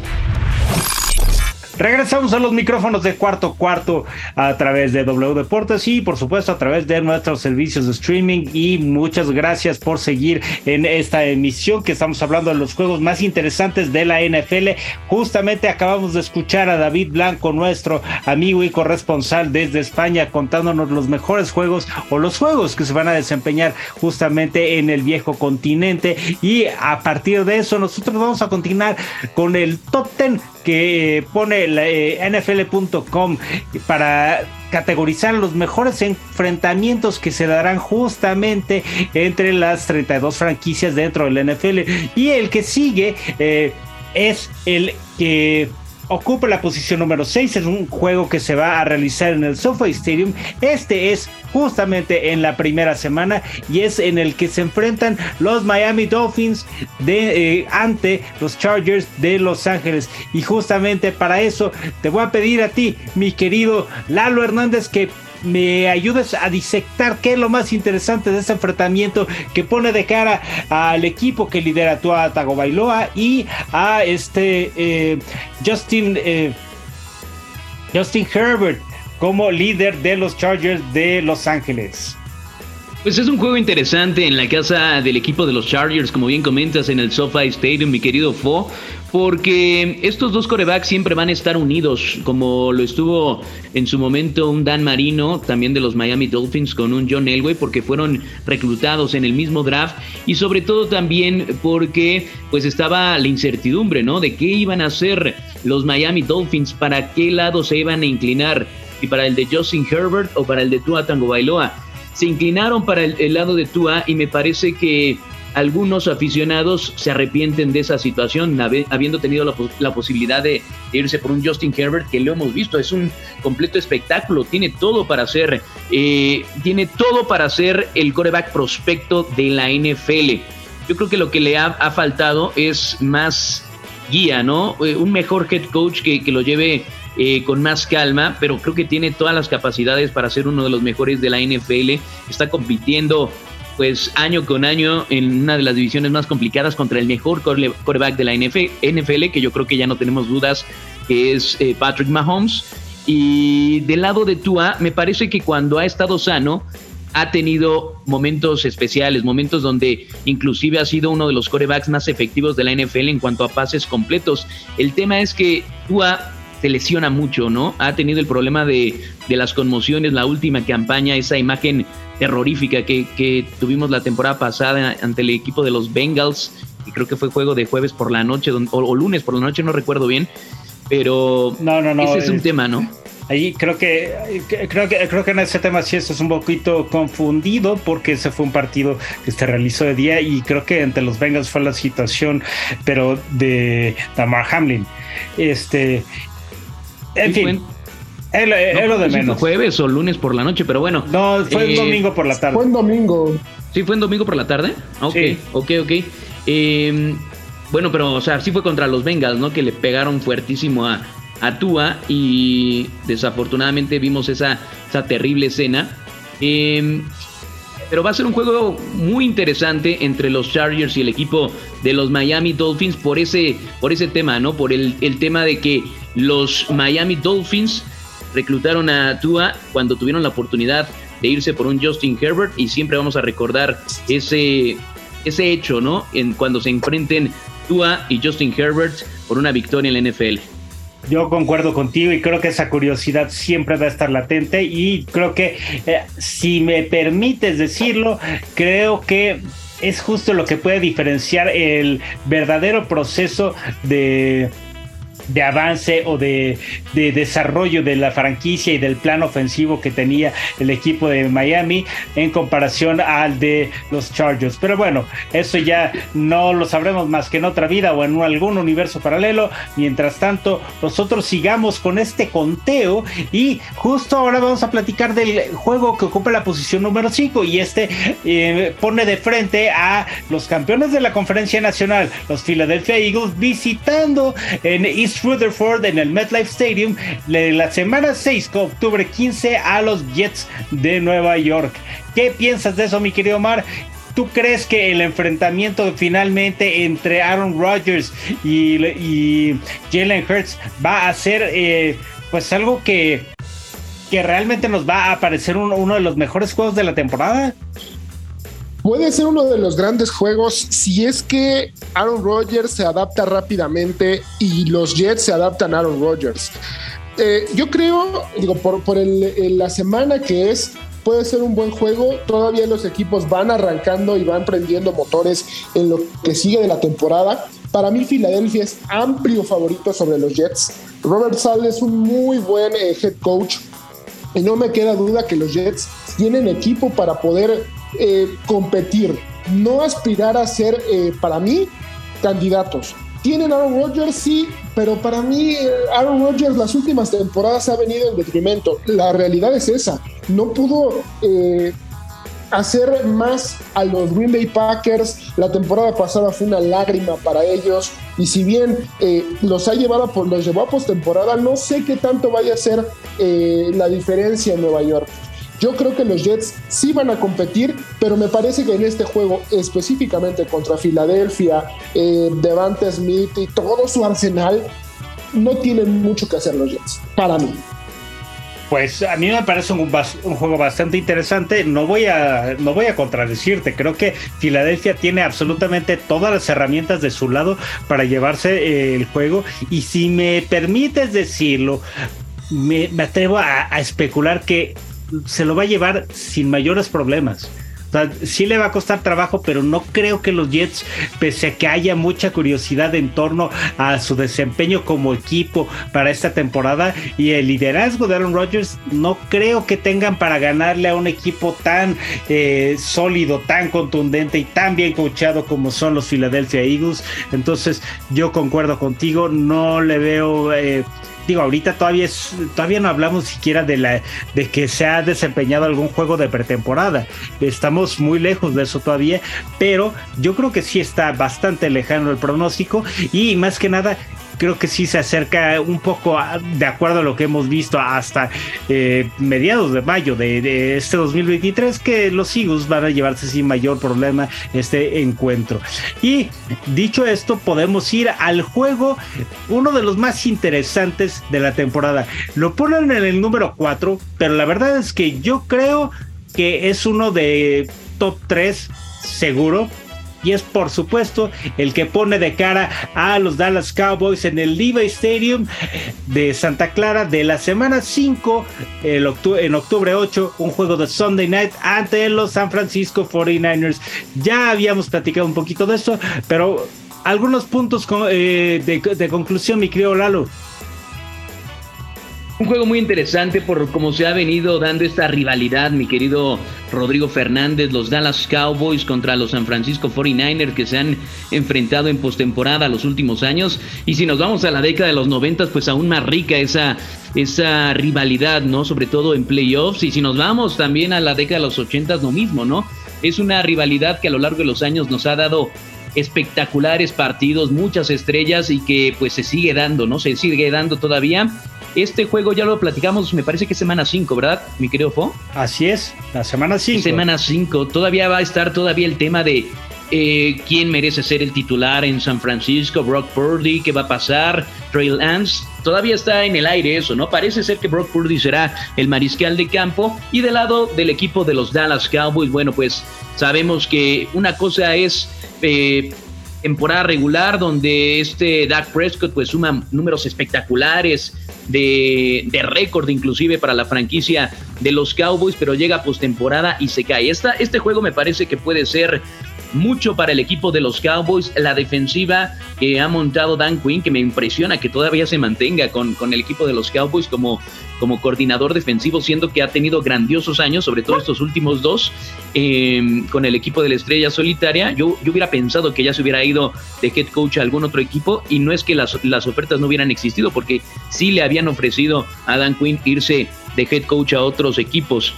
Regresamos a los micrófonos de cuarto cuarto a través de W Deportes y por supuesto a través de nuestros servicios de streaming y muchas gracias por seguir en esta emisión que estamos hablando de los juegos más interesantes de la NFL. Justamente acabamos de escuchar a David Blanco, nuestro amigo y corresponsal desde España, contándonos los mejores juegos o los juegos que se van a desempeñar justamente en el viejo continente y a partir de eso nosotros vamos a continuar con el top 10 que pone la, eh, NFL.com para categorizar los mejores enfrentamientos que se darán justamente entre las 32 franquicias dentro del NFL. Y el que sigue eh, es el que ocupa la posición número 6. Es un juego que se va a realizar en el SoFi Stadium. Este es justamente en la primera semana y es en el que se enfrentan los Miami Dolphins de, eh, ante los Chargers de Los Ángeles. Y justamente para eso te voy a pedir a ti, mi querido Lalo Hernández, que me ayudes a disectar qué es lo más interesante de este enfrentamiento que pone de cara al equipo que lidera Tua Tagovailoa y a este eh, Justin eh, Justin Herbert como líder de los Chargers de Los Ángeles. Pues es un juego interesante en la casa del equipo de los Chargers, como bien comentas en el SoFi Stadium, mi querido Fo, porque estos dos corebacks siempre van a estar unidos, como lo estuvo en su momento un Dan Marino, también de los Miami Dolphins, con un John Elway, porque fueron reclutados en el mismo draft y sobre todo también porque pues estaba la incertidumbre, ¿no? De qué iban a hacer los Miami Dolphins, para qué lado se iban a inclinar, y para el de Justin Herbert o para el de Tua Tango Bailoa se inclinaron para el, lado de Tua y me parece que algunos aficionados se arrepienten de esa situación, habiendo tenido la, posibilidad de irse por un Justin Herbert, que lo hemos visto, es un completo espectáculo, tiene todo para ser, eh, tiene todo para ser el coreback prospecto de la NFL. Yo creo que lo que le ha, faltado es más guía, ¿no? Eh, un mejor head coach que, que lo lleve eh, con más calma, pero creo que tiene todas las capacidades para ser uno de los mejores de la NFL. Está compitiendo pues año con año en una de las divisiones más complicadas contra el mejor coreback de la NFL, que yo creo que ya no tenemos dudas, que es eh, Patrick Mahomes. Y del lado de Tua, me parece que cuando ha estado sano, ha tenido momentos especiales, momentos donde inclusive ha sido uno de los corebacks más efectivos de la NFL en cuanto a pases completos. El tema es que Tua se lesiona mucho, ¿no? Ha tenido el problema de, las conmociones, la última campaña, esa imagen terrorífica que, tuvimos la temporada pasada ante el equipo de los Bengals, y creo que fue juego de jueves por la noche o, lunes por la noche, no recuerdo bien, pero no, no, no, ese es un tema, ¿no? Ahí creo que, creo que creo que en ese tema sí es un poquito confundido porque ese fue un partido que se realizó de día y creo que entre los Bengals fue la situación pero de Damar Hamlin este en fin. Es lo, de menos. jueves o lunes por la noche, pero bueno. No, fue el eh, domingo por la tarde. Fue en domingo. ¿Sí fue en domingo por la tarde? Ok, ok, ok. Em, bueno, pero, o sea, sí fue contra los Bengals, ¿no? Que le pegaron fuertísimo a, a Tua y desafortunadamente vimos esa, esa terrible escena. Eh, pero va a ser un juego muy interesante entre los Chargers y el equipo de los Miami Dolphins por ese, por ese tema, ¿no? Por el, el tema de que los Miami Dolphins reclutaron a Tua cuando tuvieron la oportunidad de irse por un Justin Herbert y siempre vamos a recordar ese, ese hecho, ¿no? En cuando se enfrenten Tua y Justin Herbert por una victoria en la NFL. Yo concuerdo contigo y creo que esa curiosidad siempre va a estar latente y creo que eh, si me permites decirlo, creo que es justo lo que puede diferenciar el verdadero proceso de de avance o de, desarrollo de la franquicia y del plan ofensivo que tenía el equipo de Miami en comparación al de los Chargers. Pero bueno, eso ya no lo sabremos más que en otra vida o en algún universo paralelo. Mientras tanto, nosotros sigamos con este conteo y justo ahora vamos a platicar del juego que ocupa la posición número 5 y este eh, pone de frente a los campeones de la conferencia nacional, los Philadelphia Eagles, visitando en East Rutherford en el MetLife Stadium de la semana 6, octubre 15, a los Jets de Nueva York. ¿Qué piensas de eso, mi querido Omar? ¿Tú crees que el enfrentamiento finalmente entre Aaron Rodgers y, Jalen Hurts va a ser eh, pues algo que, que realmente nos va a parecer uno de los mejores juegos de la temporada? Puede ser uno de los grandes juegos si es que Aaron Rodgers se adapta rápidamente y los Jets se adaptan a Aaron Rodgers. Eh, yo creo, digo, por, por la semana que es, puede ser un buen juego. Todavía los equipos van arrancando y van prendiendo motores en lo que sigue de la temporada. Para mí, Filadelfia es amplio favorito sobre los Jets. Robert Sale es un muy buen eh, head coach y no me queda duda que los Jets tienen equipo para poder eh, competir, no aspirar a ser, eh, para mí, candidatos. Tienen Aaron Rodgers, sí, pero para mí eh, Aaron Rodgers las últimas temporadas ha venido en detrimento. La realidad es esa. No pudo hacer más a los Green Bay Packers. La temporada pasada fue una lágrima para ellos. Y si bien los ha llevado por, los llevó a postemporada, no sé qué tanto vaya a ser la diferencia en Nueva York. Yo creo que los Jets sí van a competir, pero me parece que en este juego, específicamente contra Filadelfia, eh, Devante Smith y todo su arsenal, no tienen mucho que hacer los Jets, para mí. Pues a mí me parece un, juego bastante interesante. No voy, a, no voy a contradecirte. Creo que Filadelfia tiene absolutamente todas las herramientas de su lado para llevarse eh, el juego. Y si me permites decirlo, me, atrevo a, especular que se lo va a llevar sin mayores problemas. O sea, sí le va a costar trabajo, pero no creo que los Jets, pese a que haya mucha curiosidad en torno a su desempeño como equipo para esta temporada y el liderazgo de Aaron Rodgers, no creo que tengan para ganarle a un equipo tan eh, sólido, tan contundente y tan bien coachado como son los Philadelphia Eagles. Entonces, yo concuerdo contigo, no le veo... Eh, digo, ahorita todavía es, todavía no hablamos siquiera de la de que se ha desempeñado algún juego de pretemporada. Estamos muy lejos de eso todavía, pero yo creo que sí está bastante lejano el pronóstico y más que nada creo que sí se acerca un poco de acuerdo a lo que hemos visto hasta eh, mediados de mayo de, este 2023 que los Eagles van a llevarse sin mayor problema este encuentro. Y dicho esto, podemos ir al juego, uno de los más interesantes de la temporada. Lo ponen en el número 4, pero la verdad es que yo creo que es uno de top 3 seguro y es por supuesto el que pone de cara a los Dallas Cowboys en el Levi Stadium de Santa Clara de la semana 5 en octubre 8 un juego de Sunday Night ante los San Francisco 49ers ya habíamos platicado un poquito de eso pero algunos puntos eh, de, de conclusión mi querido Lalo un juego muy interesante por cómo se ha venido dando esta rivalidad, mi querido Rodrigo Fernández, los Dallas Cowboys contra los San Francisco 49ers que se han enfrentado en postemporada los últimos años. Y si nos vamos a la década de los 90, pues aún más rica esa, esa rivalidad, ¿no? Sobre todo en playoffs. Y si nos vamos también a la década de los 80, lo mismo, ¿no? Es una rivalidad que a lo largo de los años nos ha dado espectaculares partidos, muchas estrellas y que pues se sigue dando, ¿no? Se sigue dando todavía este juego ya lo platicamos, me parece que semana 5, ¿verdad, mi querido Fo? Así es, la semana 5. Semana 5. Todavía va a estar todavía el tema de eh, quién merece ser el titular en San Francisco, Brock Purdy, qué va a pasar, Trey Lance. Todavía está en el aire eso, ¿no? Parece ser que Brock Purdy será el mariscal de campo. Y del lado del equipo de los Dallas Cowboys, bueno, pues sabemos que una cosa es... Eh, temporada regular donde este Dak Prescott pues suma números espectaculares de, de récord inclusive para la franquicia de los Cowboys, pero llega postemporada y se cae. Esta, este juego me parece que puede ser mucho para el equipo de los Cowboys. La defensiva que ha montado Dan Quinn, que me impresiona que todavía se mantenga con, con el equipo de los Cowboys como, como coordinador defensivo, siendo que ha tenido grandiosos años, sobre todo estos últimos dos, em, con el equipo de la estrella solitaria. Yo, yo hubiera pensado que ya se hubiera ido de head coach a algún otro equipo y no es que las, las ofertas no hubieran existido, porque sí le habían ofrecido a Dan Quinn irse de head coach a otros equipos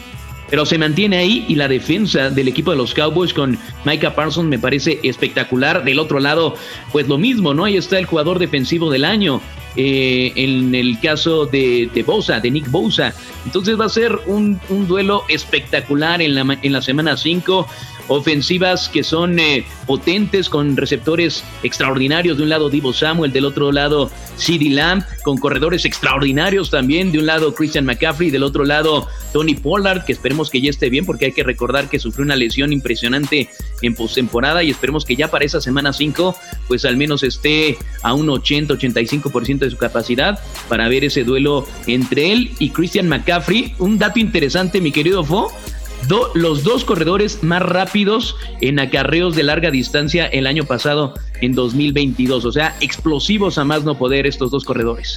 pero se mantiene ahí y la defensa del equipo de los Cowboys con Micah Parsons me parece espectacular. Del otro lado, pues lo mismo, ¿no? Ahí está el jugador defensivo del año. Eh, en el caso de, de, de Nick Bosa. Entonces va a ser un, un duelo espectacular en la, en la semana 5 ofensivas que son eh, potentes con receptores extraordinarios. De un lado Divo Samuel, del otro lado CD Lamb, con corredores extraordinarios también. De un lado Christian McCaffrey, del otro lado Tony Pollard, que esperemos que ya esté bien porque hay que recordar que sufrió una lesión impresionante en postemporada y esperemos que ya para esa semana 5 pues al menos esté a un 80-85% de su capacidad para ver ese duelo entre él y Christian McCaffrey. Un dato interesante, mi querido Fo, los dos corredores más rápidos en acarreos de larga distancia el año pasado en 2022. O sea, explosivos a más no poder estos dos corredores.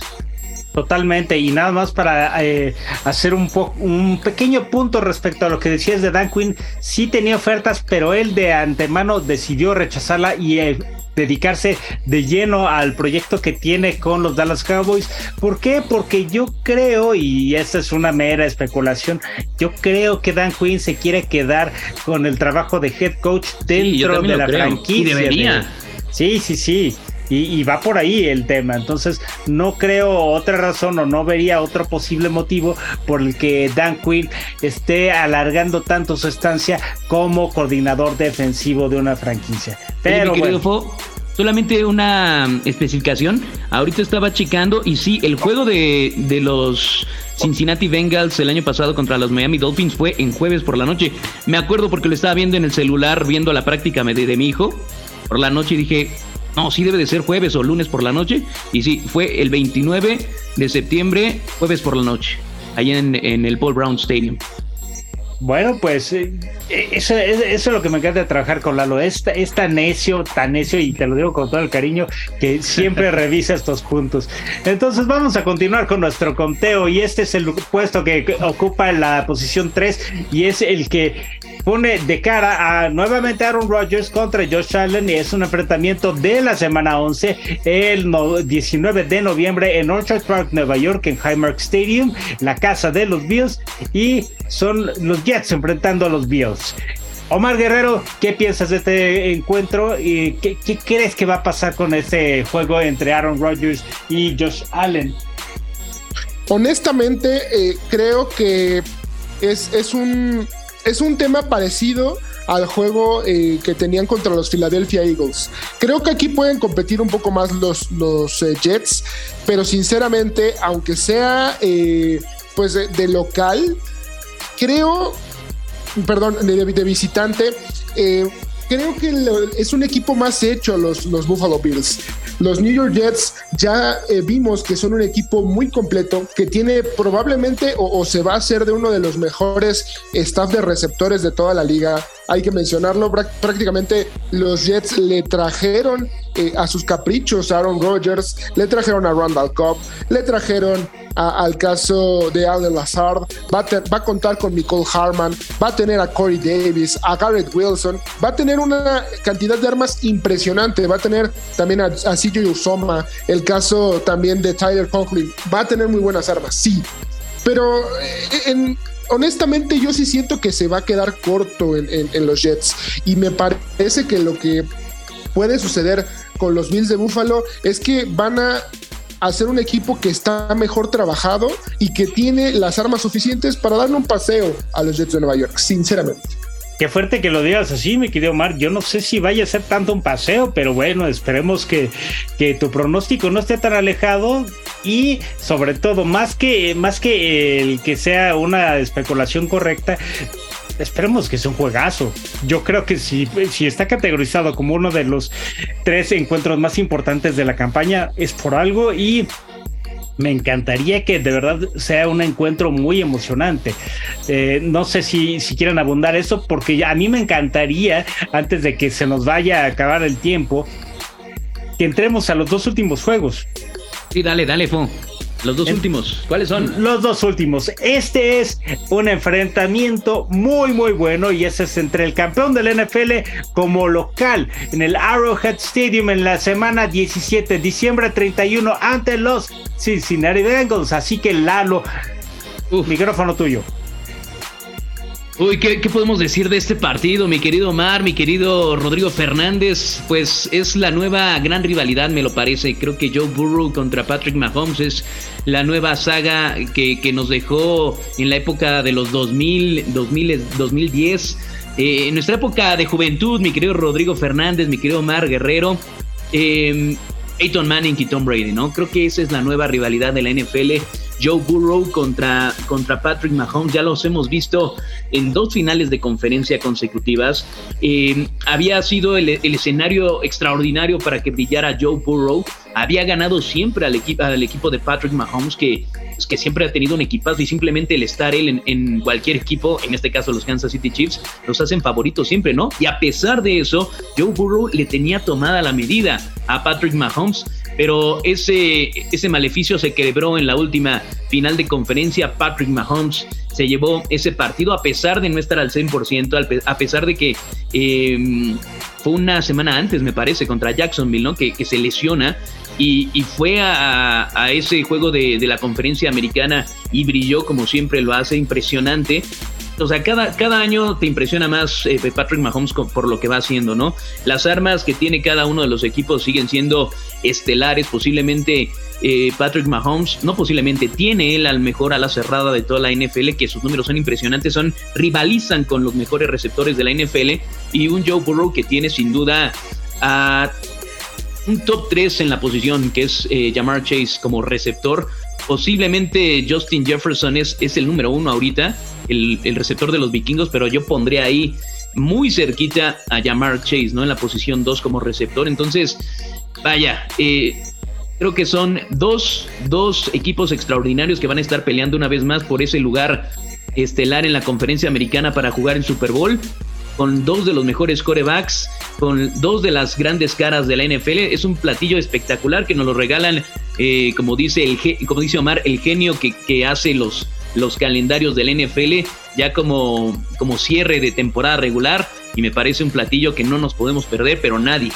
Totalmente, y nada más para eh, hacer un, un pequeño punto respecto a lo que decías de Dan Quinn, sí tenía ofertas, pero él de antemano decidió rechazarla y eh, dedicarse de lleno al proyecto que tiene con los Dallas Cowboys. ¿Por qué? Porque yo creo, y esta es una mera especulación, yo creo que Dan Quinn se quiere quedar con el trabajo de head coach dentro de la franquicia. debería. Sí, sí, sí. Y, va por ahí el tema. Entonces, no creo otra razón o no vería otro posible motivo por el que Dan Quinn esté alargando tanto su estancia como coordinador defensivo de una franquicia. Pero solamente una especificación. Ahorita estaba checando y sí, el juego de, de los Cincinnati Bengals el año pasado contra los Miami Dolphins fue en jueves por la noche. Me acuerdo porque lo estaba viendo en el celular, viendo la práctica de, de mi hijo por la noche y dije, no, sí debe de ser jueves o lunes por la noche. Y sí, fue el 29 de septiembre, jueves por la noche, allá en, en el Paul Brown Stadium. Bueno, pues eh, eh, eso, es lo que me encanta trabajar con Lalo. Es, es tan necio, tan necio, y te lo digo con todo el cariño, que siempre revisa estos puntos. Entonces vamos a continuar con nuestro conteo y este es el puesto que ocupa la posición 3 y es el que pone de cara a nuevamente Aaron Rodgers contra Josh Allen y es un enfrentamiento de la semana 11 el 19 de noviembre en Orchard Park, Nueva York, en Highmark Stadium, la casa de los Bills y son los Jets enfrentando a los Bills. Omar Guerrero, ¿qué piensas de este encuentro y qué, crees que va a pasar con este juego entre Aaron Rodgers y Josh Allen? Honestamente, eh, creo que es, es, un, es un tema parecido al juego eh, que tenían contra los Philadelphia Eagles. Creo que aquí pueden competir un poco más los, los eh, Jets, pero sinceramente, aunque sea pues de local, creo, perdón, de, visitante, eh, creo que es un equipo más hecho los, los Buffalo Bills. Los New York Jets ya eh, vimos que son un equipo muy completo, que tiene probablemente o, se va a ser de uno de los mejores staff de receptores de toda la liga. Hay que mencionarlo, prácticamente los Jets le trajeron a sus caprichos a Aaron Rodgers, le trajeron a Randall Cobb, le trajeron al caso de Alden Lazard, va a, va a contar con Nicole Harman, va a tener a Corey Davis, a Garrett Wilson, va a tener una cantidad de armas impresionante, va a tener también a, a CJ Usoma, el caso también de Tyler Conklin, va a tener muy buenas armas, sí, pero eh, honestamente yo sí siento que se va a quedar corto en, los Jets y me parece que lo que puede suceder con los Bills de Buffalo es que van a hacer un equipo que está mejor trabajado y que tiene las armas suficientes para darle un paseo a los Jets de Nueva York, sinceramente. Qué fuerte que lo digas así, mi querido Omar. Yo no sé si vaya a ser tanto un paseo, pero bueno, esperemos que, que tu pronóstico no esté tan alejado y sobre todo, más que, más que el que sea una especulación correcta, esperemos que sea un juegazo. Yo creo que si, si está categorizado como uno de los tres encuentros más importantes de la campaña, es por algo y me encantaría que de verdad sea un encuentro muy emocionante. Eh, no sé si, si quieren abundar eso, porque a mí me encantaría, antes de que se nos vaya a acabar el tiempo, que entremos a los dos últimos juegos. Sí, dale, dale, Fo. Los dos últimos, ¿cuáles son? Los dos últimos. Este es un enfrentamiento muy, muy bueno y ese es entre el campeón del NFL como local en el Arrowhead Stadium en la semana 17, diciembre 31 ante los Cincinnati Bengals. Así que Lalo, micrófono tuyo. Uy, ¿qué, podemos decir de este partido, mi querido Omar, mi querido Rodrigo Fernández? Pues es la nueva gran rivalidad, me lo parece. Creo que Joe Burrow contra Patrick Mahomes es la nueva saga que, nos dejó en la época de los 2000, 2000 2010. en nuestra época de juventud, mi querido Rodrigo Fernández, mi querido Omar Guerrero, eh, Peyton Manning y Tom Brady, ¿no? Creo que esa es la nueva rivalidad de la NFL Joe Burrow contra, contra Patrick Mahomes. Ya los hemos visto en dos finales de conferencia consecutivas. Eh, había sido el, escenario extraordinario para que brillara Joe Burrow. Había ganado siempre al, equipo al equipo de Patrick Mahomes, que, que siempre ha tenido un equipazo y simplemente el estar él en, cualquier equipo, en este caso los Kansas City Chiefs, los hacen favoritos siempre, ¿no? Y a pesar de eso, Joe Burrow le tenía tomada la medida a Patrick Mahomes pero ese, ese maleficio se quebró en la última final de conferencia. Patrick Mahomes se llevó ese partido a pesar de no estar al 100%, a pesar de que em, fue una semana antes, me parece, contra Jacksonville, ¿no? Que, se lesiona y, fue a, ese juego de, la conferencia americana y brilló como siempre lo hace, impresionante o sea, cada, cada año te impresiona más eh, Patrick Mahomes por lo que va haciendo, ¿no? Las armas que tiene cada uno de los equipos siguen siendo estelares, posiblemente eh, Patrick Mahomes, no posiblemente, tiene él al mejor a la cerrada de toda la NFL, que sus números son impresionantes, son rivalizan con los mejores receptores de la NFL y un Joe Burrow que tiene sin duda a un top 3 en la posición, que es eh, Jamar Chase como receptor. Posiblemente Justin Jefferson es, es el número uno ahorita el, receptor de los vikingos, pero yo pondría ahí muy cerquita a Jamar Chase, ¿no? En la posición 2 como receptor. Entonces, vaya, eh, creo que son dos, dos equipos extraordinarios que van a estar peleando una vez más por ese lugar estelar en la conferencia americana para jugar en Super Bowl con dos de los mejores corebacks, con dos de las grandes caras de la NFL. Es un platillo espectacular que nos lo regalan, eh, como, dice el, como dice Omar, el genio que, que hace los, los calendarios del NFL ya como, como cierre de temporada regular y me parece un platillo que no nos podemos perder, pero nadie,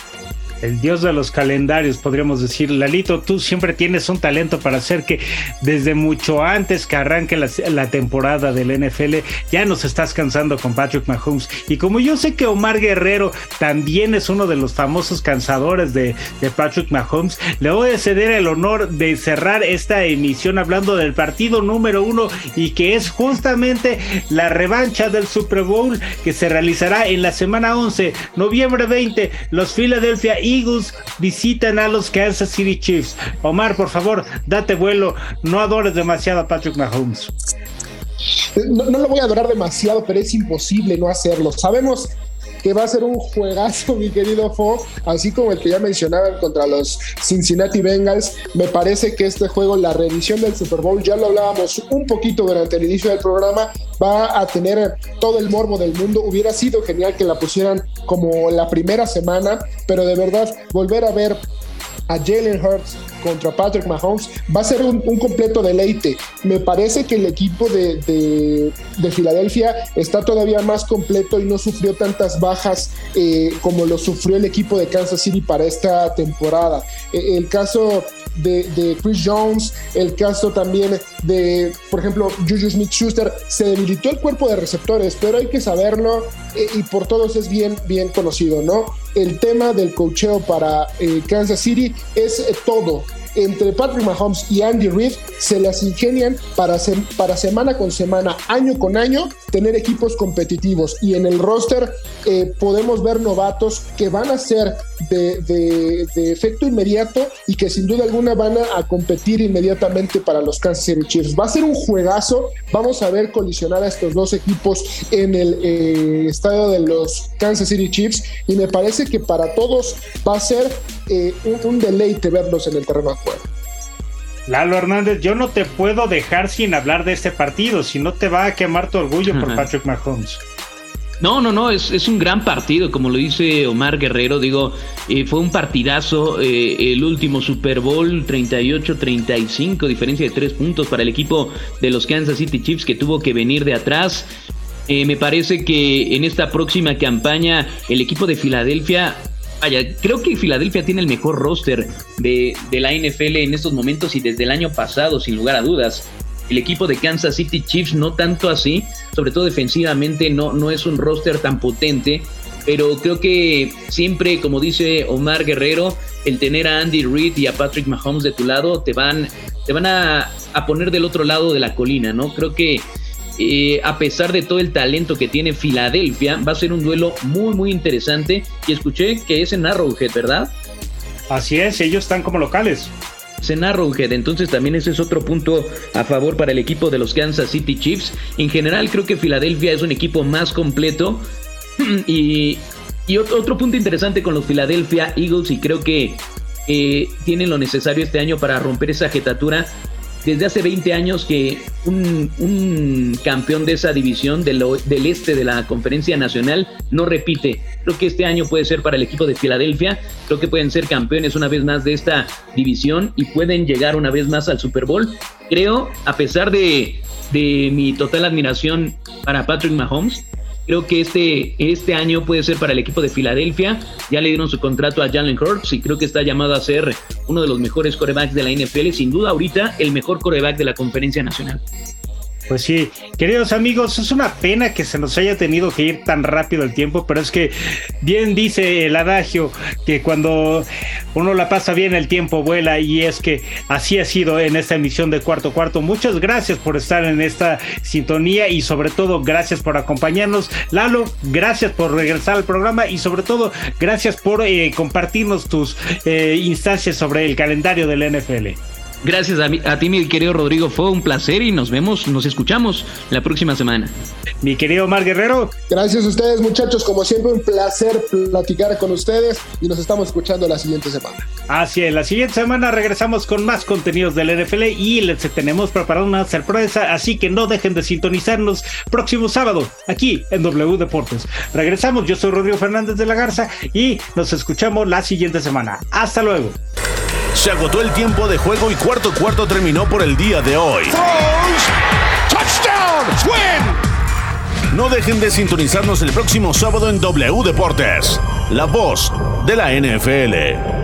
el dios de los calendarios, podríamos decir. Lalito, tú siempre tienes un talento para hacer que desde mucho antes que arranque la, temporada del NFL, ya nos estás cansando con Patrick Mahomes. Y como yo sé que Omar Guerrero también es uno de los famosos cansadores de, de Patrick Mahomes, le voy a ceder el honor de cerrar esta emisión hablando del partido número uno y que es justamente la revancha del Super Bowl que se realizará en la semana 11, noviembre 20, los Philadelphia Eagles visitan a los Kansas City Chiefs. Omar, por favor, date vuelo. No adores demasiado a Patrick Mahomes. No, lo voy a adorar demasiado, pero es imposible no hacerlo. Sabemos que va a ser un juegazo, mi querido Fo, así como el que ya mencionaban contra los Cincinnati Bengals. Me parece que este juego, la revisión del Super Bowl, ya lo hablábamos un poquito durante el inicio del programa, va a tener todo el morbo del mundo. Hubiera sido genial que la pusieran como la primera semana, pero de verdad, volver a ver a Jalen Hurts contra Patrick Mahomes va a ser un, completo deleite. Me parece que el equipo de, Filadelfia está todavía más completo y no sufrió tantas bajas eh, como lo sufrió el equipo de Kansas City para esta temporada. E, el caso de, Chris Jones, el caso también de, por ejemplo, Juju Smith Schuster, se debilitó el cuerpo de receptores, pero hay que saberlo eh, y por todos es bien, bien conocido, ¿no? El tema del cocheo para eh, Kansas City es todo entre Patrick Mahomes y Andy Reid se las ingenian para, para semana con semana, año con año, tener equipos competitivos. Y en el roster eh, podemos ver novatos que van a ser de, efecto inmediato y que sin duda alguna van a, competir inmediatamente para los Kansas City Chiefs. Va a ser un juegazo. Vamos a ver colisionar a estos dos equipos en el eh, estadio de los Kansas City Chiefs y me parece que para todos va a ser eh, un, deleite verlos en el terreno de juego. Lalo Hernández, yo no te puedo dejar sin hablar de este partido, si no te va a quemar tu orgullo por Patrick Mahomes. No, no, no, es, es, un gran partido, como lo dice Omar Guerrero, digo, eh, fue un partidazo, eh, el último Super Bowl 38-35, diferencia de tres puntos para el equipo de los Kansas City Chiefs que tuvo que venir de atrás. Eh, me parece que en esta próxima campaña el equipo de Filadelfia Vaya, creo que Filadelfia tiene el mejor roster de, de, la NFL en estos momentos y desde el año pasado, sin lugar a dudas el equipo de Kansas City Chiefs no tanto así, sobre todo defensivamente no, no es un roster tan potente, pero creo que siempre, como dice Omar Guerrero, el tener a Andy Reid y a Patrick Mahomes de tu lado te van, te van a, poner del otro lado de la colina, ¿no? Creo que eh, a pesar de todo el talento que tiene Filadelfia, va a ser un duelo muy, muy interesante. Y escuché que es en Arrowhead, ¿verdad? Así es, ellos están como locales en Arrowhead. Entonces también ese es otro punto a favor para el equipo de los Kansas City Chiefs. En general creo que Filadelfia es un equipo más completo. y, otro punto interesante con los Philadelphia Eagles y creo que eh, tienen lo necesario este año para romper esa jetatura desde hace 20 años que un, campeón de esa división del, este de la conferencia nacional no repite. Creo que este año puede ser para el equipo de Filadelfia. Creo que pueden ser campeones una vez más de esta división y pueden llegar una vez más al Super Bowl. Creo, a pesar de, de mi total admiración para Patrick Mahomes, Creo que este, este año puede ser para el equipo de Filadelfia. Ya le dieron su contrato a Jalen Hurts y creo que está llamado a ser uno de los mejores corebacks de la NFL. Sin duda, ahorita el mejor coreback de la conferencia nacional. Pues sí, queridos amigos, es una pena que se nos haya tenido que ir tan rápido el tiempo, pero es que bien dice el adagio que cuando uno la pasa bien el tiempo vuela y es que así ha sido en esta emisión de Cuarto Cuarto. Muchas gracias por estar en esta sintonía y sobre todo gracias por acompañarnos. Lalo, gracias por regresar al programa y sobre todo gracias por eh, compartirnos tus eh, instancias sobre el calendario del NFL. Gracias a, ti, mi querido Rodrigo. Fue un placer y nos vemos, nos escuchamos la próxima semana. Mi querido Mar Guerrero. Gracias a ustedes, muchachos. Como siempre, un placer platicar con ustedes y nos estamos escuchando la siguiente semana. Así es, la siguiente semana regresamos con más contenidos del NFL y les tenemos preparado una sorpresa, así que no dejen de sintonizarnos próximo sábado aquí en W Deportes. Regresamos, yo soy Rodrigo Fernández de la Garza y nos escuchamos la siguiente semana. Hasta luego. Se agotó el tiempo de juego y cuarto cuarto terminó por el día de hoy. No dejen de sintonizarnos el próximo sábado en W Deportes, la voz de la NFL.